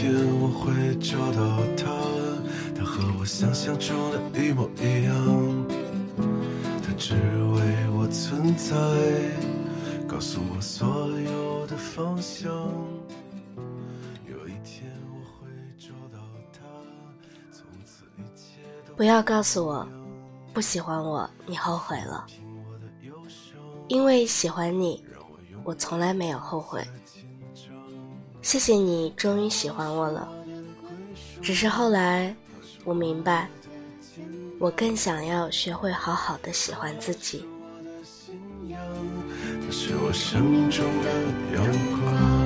天我会找到他，他和我想象中的一模一样。他只为我存在，告诉我所有的方向。有一天我会找到他，从此一切都不要告诉我不喜欢我，你后悔了，因为喜欢你，我从来没有后悔。谢谢你终于喜欢我了，只是后来我明白，我更想要学会好好的喜欢自己。是我生命中的阳光。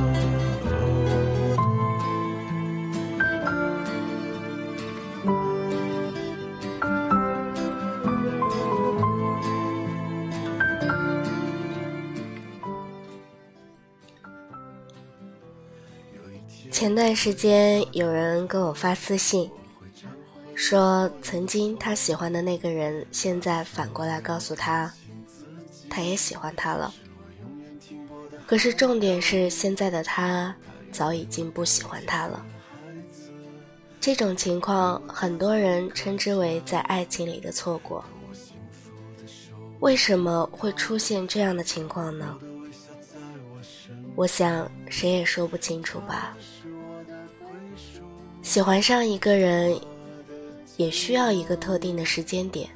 段时间有人给我发私信，说曾经他喜欢的那个人，现在反过来告诉他，他也喜欢他了。可是重点是，现在的他早已经不喜欢他了。这种情况，很多人称之为在爱情里的错过。为什么会出现这样的情况呢？我想谁也说不清楚吧。喜欢上一个人，也需要一个特定的时间点。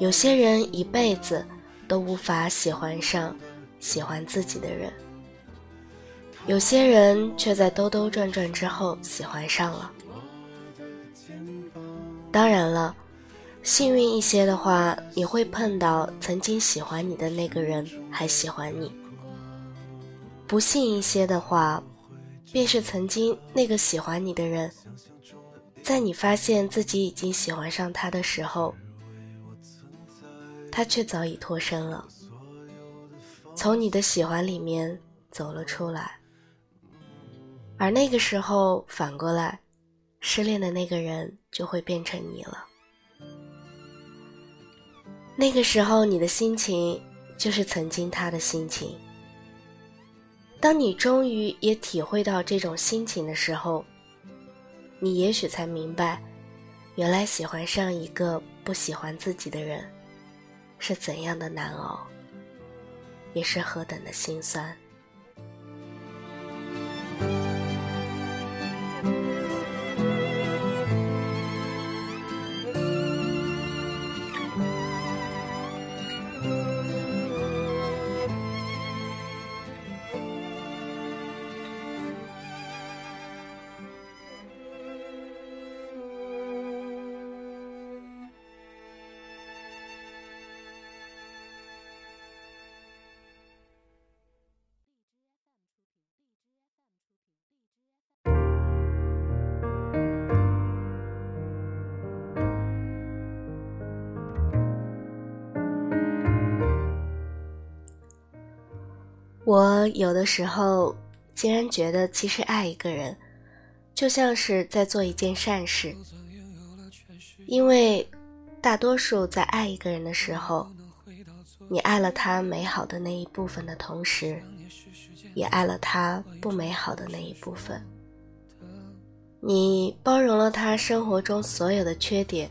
有些人一辈子都无法喜欢上喜欢自己的人，有些人却在兜兜转转之后喜欢上了。当然了，幸运一些的话，你会碰到曾经喜欢你的那个人还喜欢你；不幸一些的话，便是曾经那个喜欢你的人，在你发现自己已经喜欢上他的时候，他却早已脱身了，从你的喜欢里面走了出来。而那个时候反过来，失恋的那个人就会变成你了。那个时候你的心情，就是曾经他的心情。当你终于也体会到这种心情的时候，你也许才明白，原来喜欢上一个不喜欢自己的人，是怎样的难熬，也是何等的心酸。我有的时候竟然觉得，其实爱一个人，就像是在做一件善事。因为大多数在爱一个人的时候，你爱了他美好的那一部分的同时，也爱了他不美好的那一部分。你包容了他生活中所有的缺点，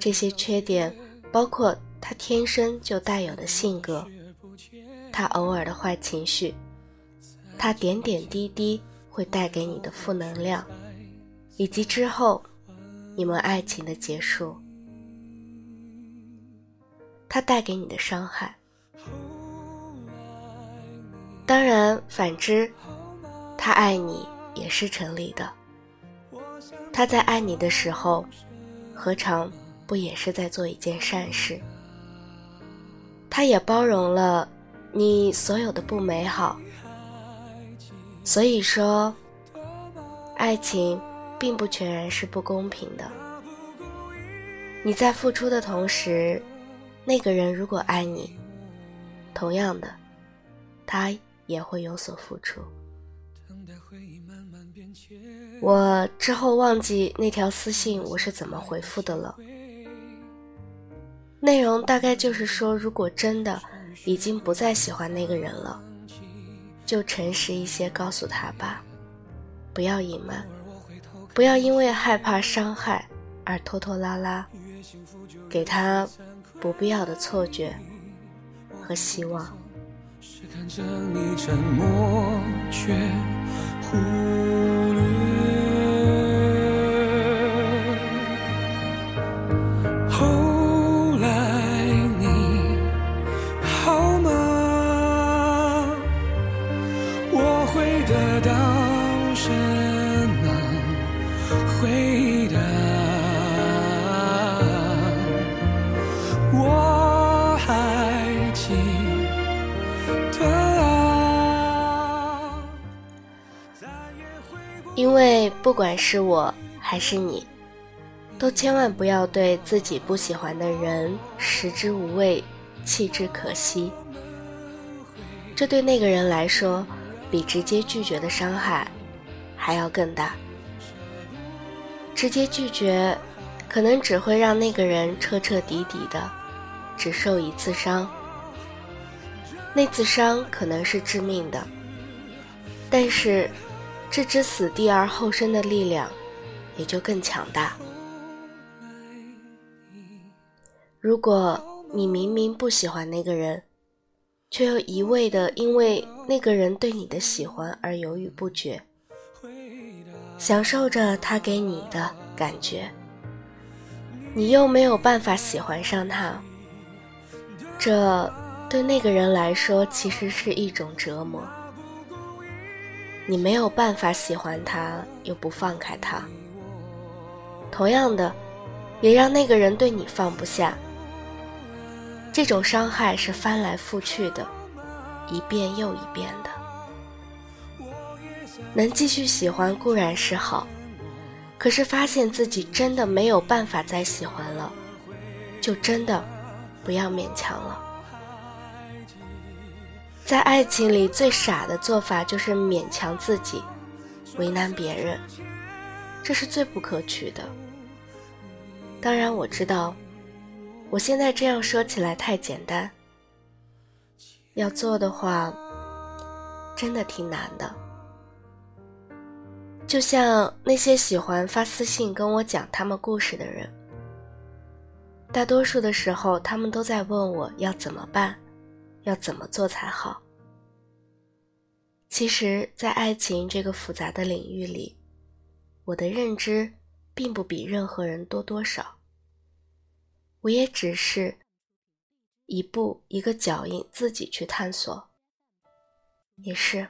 这些缺点包括他天生就带有的性格。他偶尔的坏情绪，他点点滴滴会带给你的负能量，以及之后你们爱情的结束，他带给你的伤害。当然，反之，他爱你也是成立的。他在爱你的时候，何尝不也是在做一件善事？他也包容了。你所有的不美好，所以说，爱情并不全然是不公平的。你在付出的同时，那个人如果爱你，同样的，他也会有所付出。我之后忘记那条私信我是怎么回复的了，内容大概就是说，如果真的。已经不再喜欢那个人了，就诚实一些告诉他吧。不要隐瞒，不要因为害怕伤害而拖拖拉拉，给他不必要的错觉和希望。因为不管是我还是你，都千万不要对自己不喜欢的人食之无味，弃之可惜。这对那个人来说，比直接拒绝的伤害还要更大。直接拒绝，可能只会让那个人彻彻底底的只受一次伤，那次伤可能是致命的，但是。置之死地而后生的力量，也就更强大。如果你明明不喜欢那个人，却又一味的因为那个人对你的喜欢而犹豫不决，享受着他给你的感觉，你又没有办法喜欢上他，这对那个人来说其实是一种折磨。你没有办法喜欢他，又不放开他。同样的，也让那个人对你放不下。这种伤害是翻来覆去的，一遍又一遍的。能继续喜欢固然是好，可是发现自己真的没有办法再喜欢了，就真的不要勉强了。在爱情里，最傻的做法就是勉强自己，为难别人，这是最不可取的。当然，我知道，我现在这样说起来太简单，要做的话，真的挺难的。就像那些喜欢发私信跟我讲他们故事的人，大多数的时候，他们都在问我要怎么办。要怎么做才好？其实，在爱情这个复杂的领域里，我的认知并不比任何人多多少。我也只是一步一个脚印自己去探索。也是，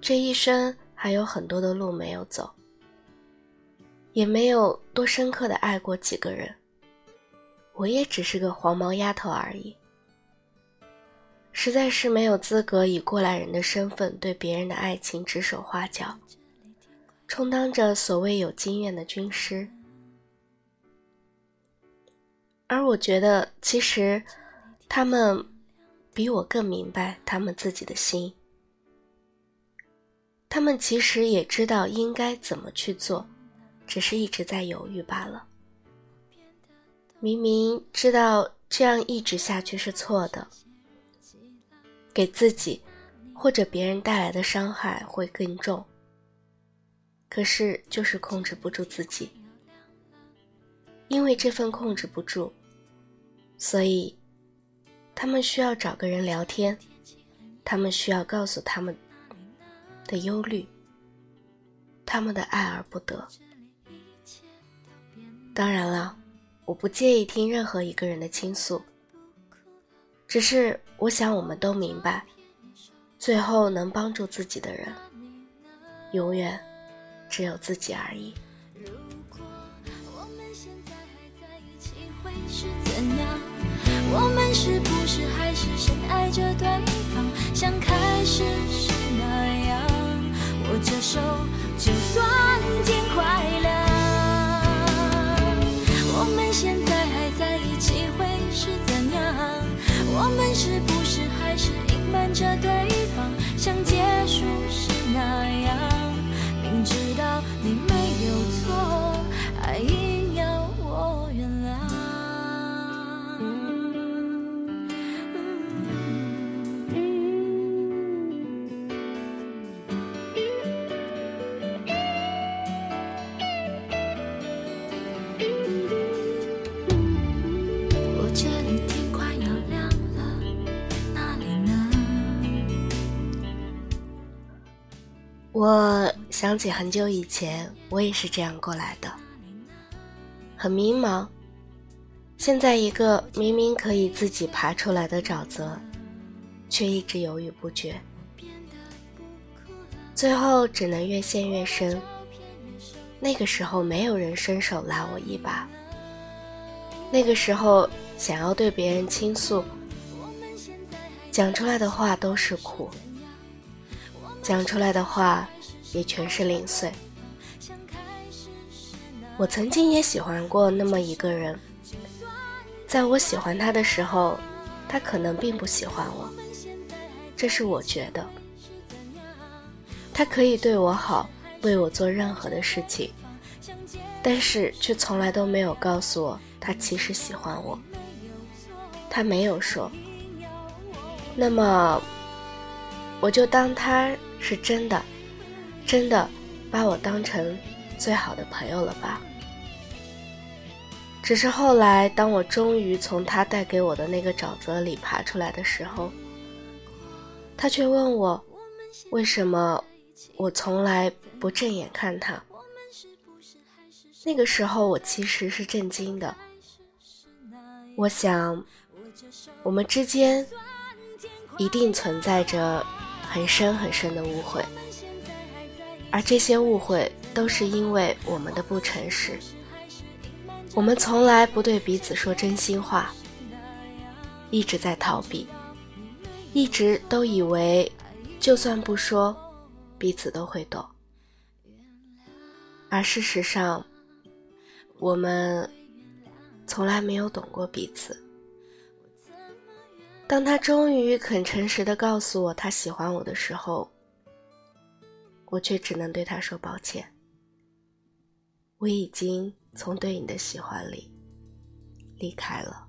这一生还有很多的路没有走，也没有多深刻的爱过几个人。我也只是个黄毛丫头而已。实在是没有资格以过来人的身份对别人的爱情指手画脚，充当着所谓有经验的军师。而我觉得，其实他们比我更明白他们自己的心，他们其实也知道应该怎么去做，只是一直在犹豫罢了。明明知道这样一直下去是错的。给自己或者别人带来的伤害会更重，可是就是控制不住自己，因为这份控制不住，所以他们需要找个人聊天，他们需要告诉他们的忧虑，他们的爱而不得。当然了，我不介意听任何一个人的倾诉。只是我想，我们都明白，最后能帮助自己的人，永远只有自己而已。我们是不是还是深爱着对方，像开始时我想起很久以前，我也是这样过来的，很迷茫。现在一个明明可以自己爬出来的沼泽，却一直犹豫不决，最后只能越陷越深。那个时候没有人伸手拉我一把，那个时候想要对别人倾诉，讲出来的话都是苦，讲出来的话也全是零碎。我曾经也喜欢过那么一个人。在我喜欢他的时候，他可能并不喜欢我，这是我觉得。他可以对我好，为我做任何的事情，但是却从来都没有告诉我他其实喜欢我。他没有说，那么我就当他是真的，真的把我当成最好的朋友了吧。只是后来，当我终于从他带给我的那个沼泽里爬出来的时候，他却问我，为什么我从来不正眼看他。那个时候，我其实是震惊的。我想，我们之间一定存在着很深很深的误会，而这些误会都是因为我们的不诚实。我们从来不对彼此说真心话，一直在逃避，一直都以为就算不说，彼此都会懂。而事实上，我们从来没有懂过彼此。当他终于肯诚实的告诉我他喜欢我的时候，我却只能对他说抱歉。我已经。从对你的喜欢里离开了。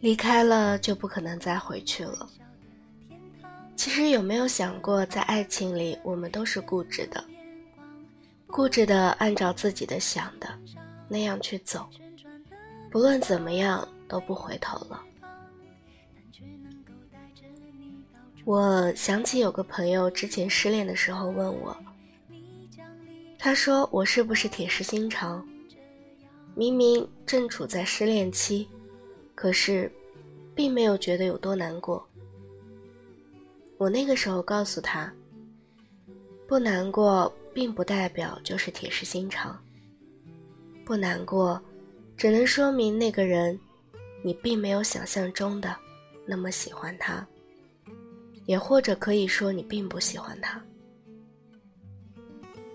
离开了就不可能再回去了。其实有没有想过，在爱情里，我们都是固执的，固执的按照自己的想的那样去走，不论怎么样都不回头了。我想起有个朋友之前失恋的时候问我，他说我是不是铁石心肠？明明正处在失恋期，可是，并没有觉得有多难过。我那个时候告诉他，不难过并不代表就是铁石心肠。不难过，只能说明那个人，你并没有想象中的那么喜欢他，也或者可以说你并不喜欢他。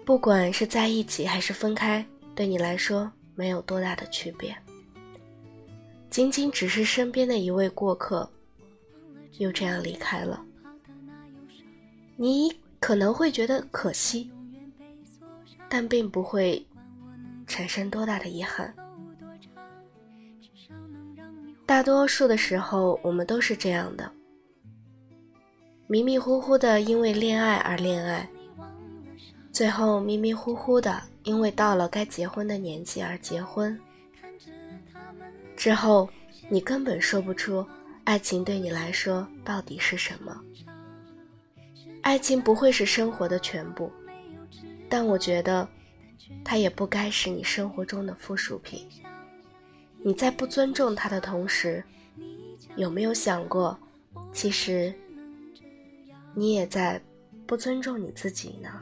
不管是在一起还是分开，对你来说。没有多大的区别，仅仅只是身边的一位过客，又这样离开了。你可能会觉得可惜，但并不会产生多大的遗憾。大多数的时候，我们都是这样的，迷迷糊糊的因为恋爱而恋爱，最后迷迷糊糊的。因为到了该结婚的年纪而结婚，之后你根本说不出爱情对你来说到底是什么。爱情不会是生活的全部，但我觉得它也不该是你生活中的附属品。你在不尊重他的同时，有没有想过，其实你也在不尊重你自己呢？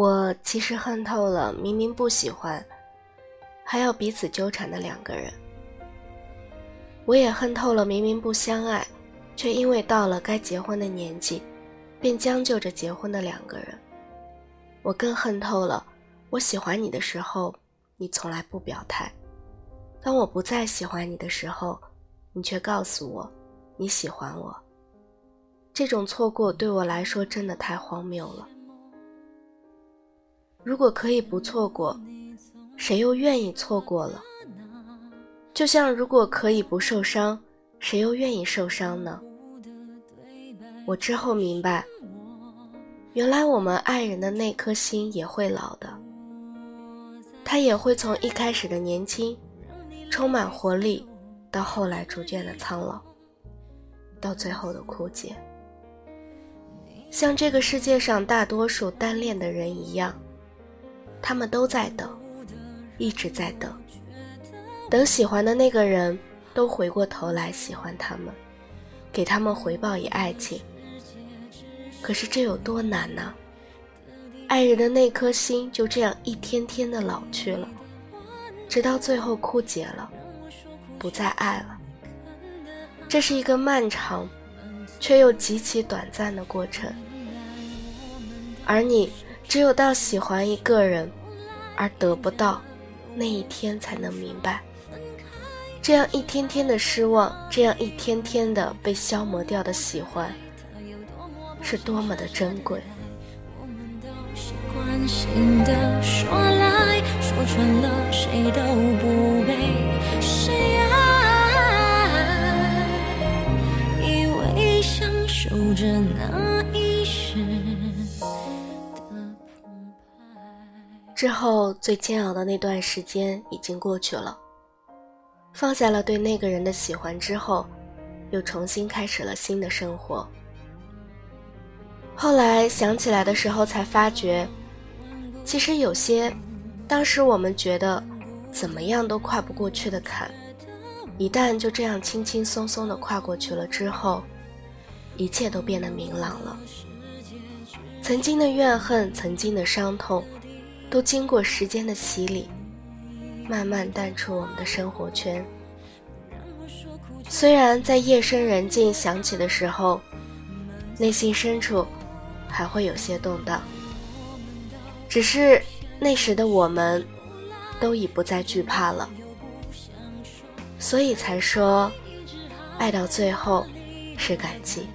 我其实恨透了明明不喜欢，还要彼此纠缠的两个人。我也恨透了明明不相爱，却因为到了该结婚的年纪，便将就着结婚的两个人。我更恨透了我喜欢你的时候，你从来不表态；当我不再喜欢你的时候，你却告诉我你喜欢我。这种错过对我来说真的太荒谬了。如果可以不错过，谁又愿意错过了？就像如果可以不受伤，谁又愿意受伤呢？我之后明白，原来我们爱人的那颗心也会老的，他也会从一开始的年轻，充满活力，到后来逐渐的苍老，到最后的枯竭，像这个世界上大多数单恋的人一样。他们都在等，一直在等，等喜欢的那个人都回过头来喜欢他们，给他们回报以爱情。可是这有多难呢？爱人的那颗心就这样一天天的老去了，直到最后枯竭了，不再爱了。这是一个漫长，却又极其短暂的过程，而你。只有到喜欢一个人，而得不到，那一天才能明白，这样一天天的失望，这样一天天的被消磨掉的喜欢，是多么的珍贵。以为享受着那一之后最煎熬的那段时间已经过去了，放下了对那个人的喜欢之后，又重新开始了新的生活。后来想起来的时候，才发觉，其实有些当时我们觉得怎么样都跨不过去的坎，一旦就这样轻轻松松的跨过去了之后，一切都变得明朗了。曾经的怨恨，曾经的伤痛。都经过时间的洗礼，慢慢淡出我们的生活圈。虽然在夜深人静想起的时候，内心深处还会有些动荡，只是那时的我们都已不再惧怕了，所以才说，爱到最后是感激，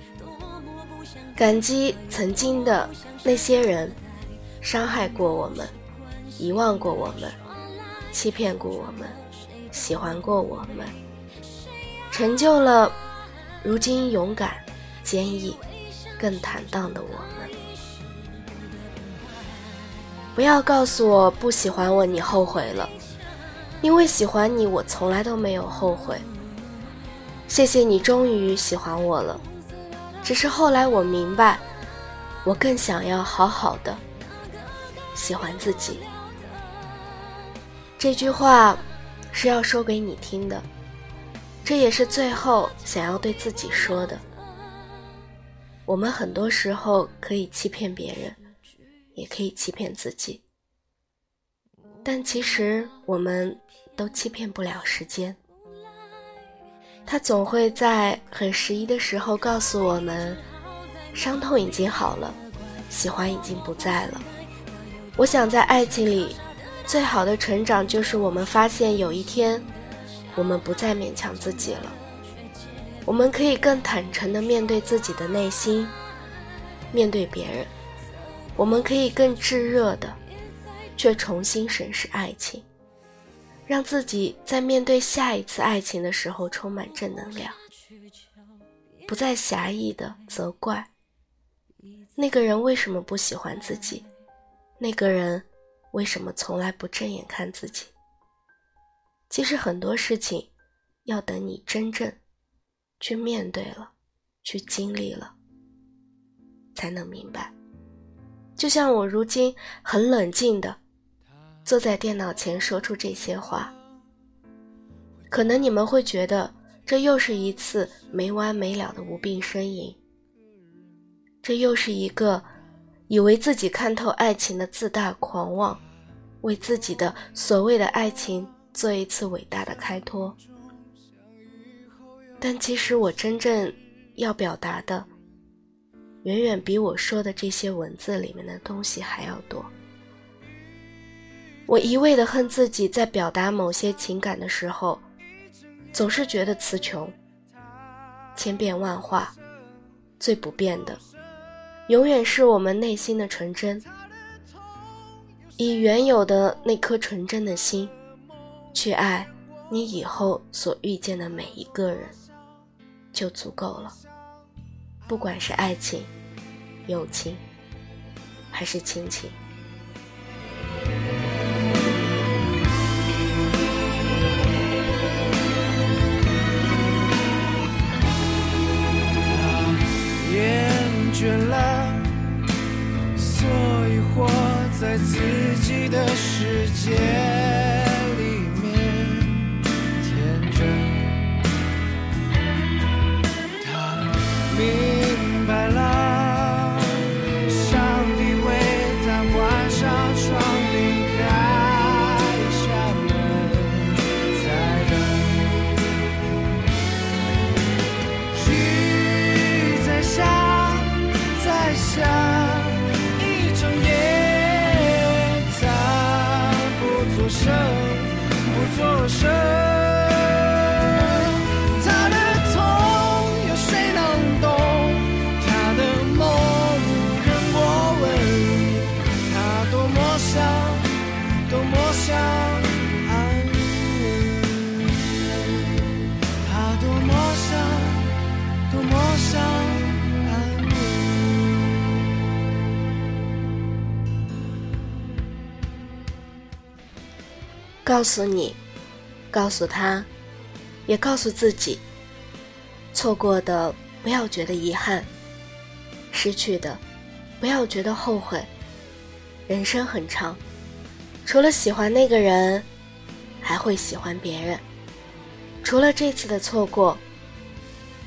感激曾经的那些人伤害过我们。遗忘过我们，欺骗过我们，喜欢过我们，成就了如今勇敢、坚毅、更坦荡的我们。不要告诉我不喜欢我，你后悔了。因为喜欢你，我从来都没有后悔。谢谢你，终于喜欢我了。只是后来我明白，我更想要好好的喜欢自己。这句话是要说给你听的，这也是最后想要对自己说的。我们很多时候可以欺骗别人，也可以欺骗自己，但其实我们都欺骗不了时间。他总会在很适宜的时候告诉我们，伤痛已经好了，喜欢已经不在了。我想在爱情里，最好的成长就是我们发现有一天，我们不再勉强自己了。我们可以更坦诚地面对自己的内心，面对别人。我们可以更炙热的，却重新审视爱情，让自己在面对下一次爱情的时候充满正能量，不再狭义的责怪那个人为什么不喜欢自己，那个人为什么从来不正眼看自己。其实很多事情，要等你真正。去面对了，去经历了，才能明白。就像我如今很冷静的坐在电脑前说出这些话，可能你们会觉得这又是一次没完没了的无病呻吟，这又是一个以为自己看透爱情的自大狂妄，为自己的所谓的爱情做一次伟大的开脱。但其实我真正要表达的，远远比我说的这些文字里面的东西还要多。我一味的恨自己，在表达某些情感的时候，总是觉得词穷，千变万化，最不变的，永远是我们内心的纯真。以原有的那颗纯真的心，去爱你以后所遇见的每一个人。就足够了。不管是爱情、友情，还是亲情。的世界。告诉你，告诉他，也告诉自己：错过的不要觉得遗憾，失去的不要觉得后悔。人生很长，除了喜欢那个人，还会喜欢别人。除了这次的错过，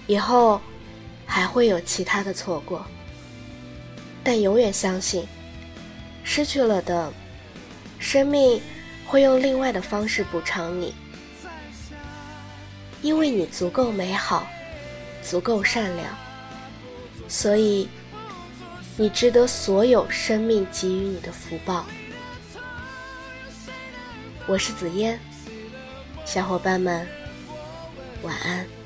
以后还会有其他的错过。但永远相信，失去了的生命。会用另外的方式补偿你，因为你足够美好，足够善良，所以你值得所有生命给予你的福报。我是紫嫣，小伙伴们，晚安。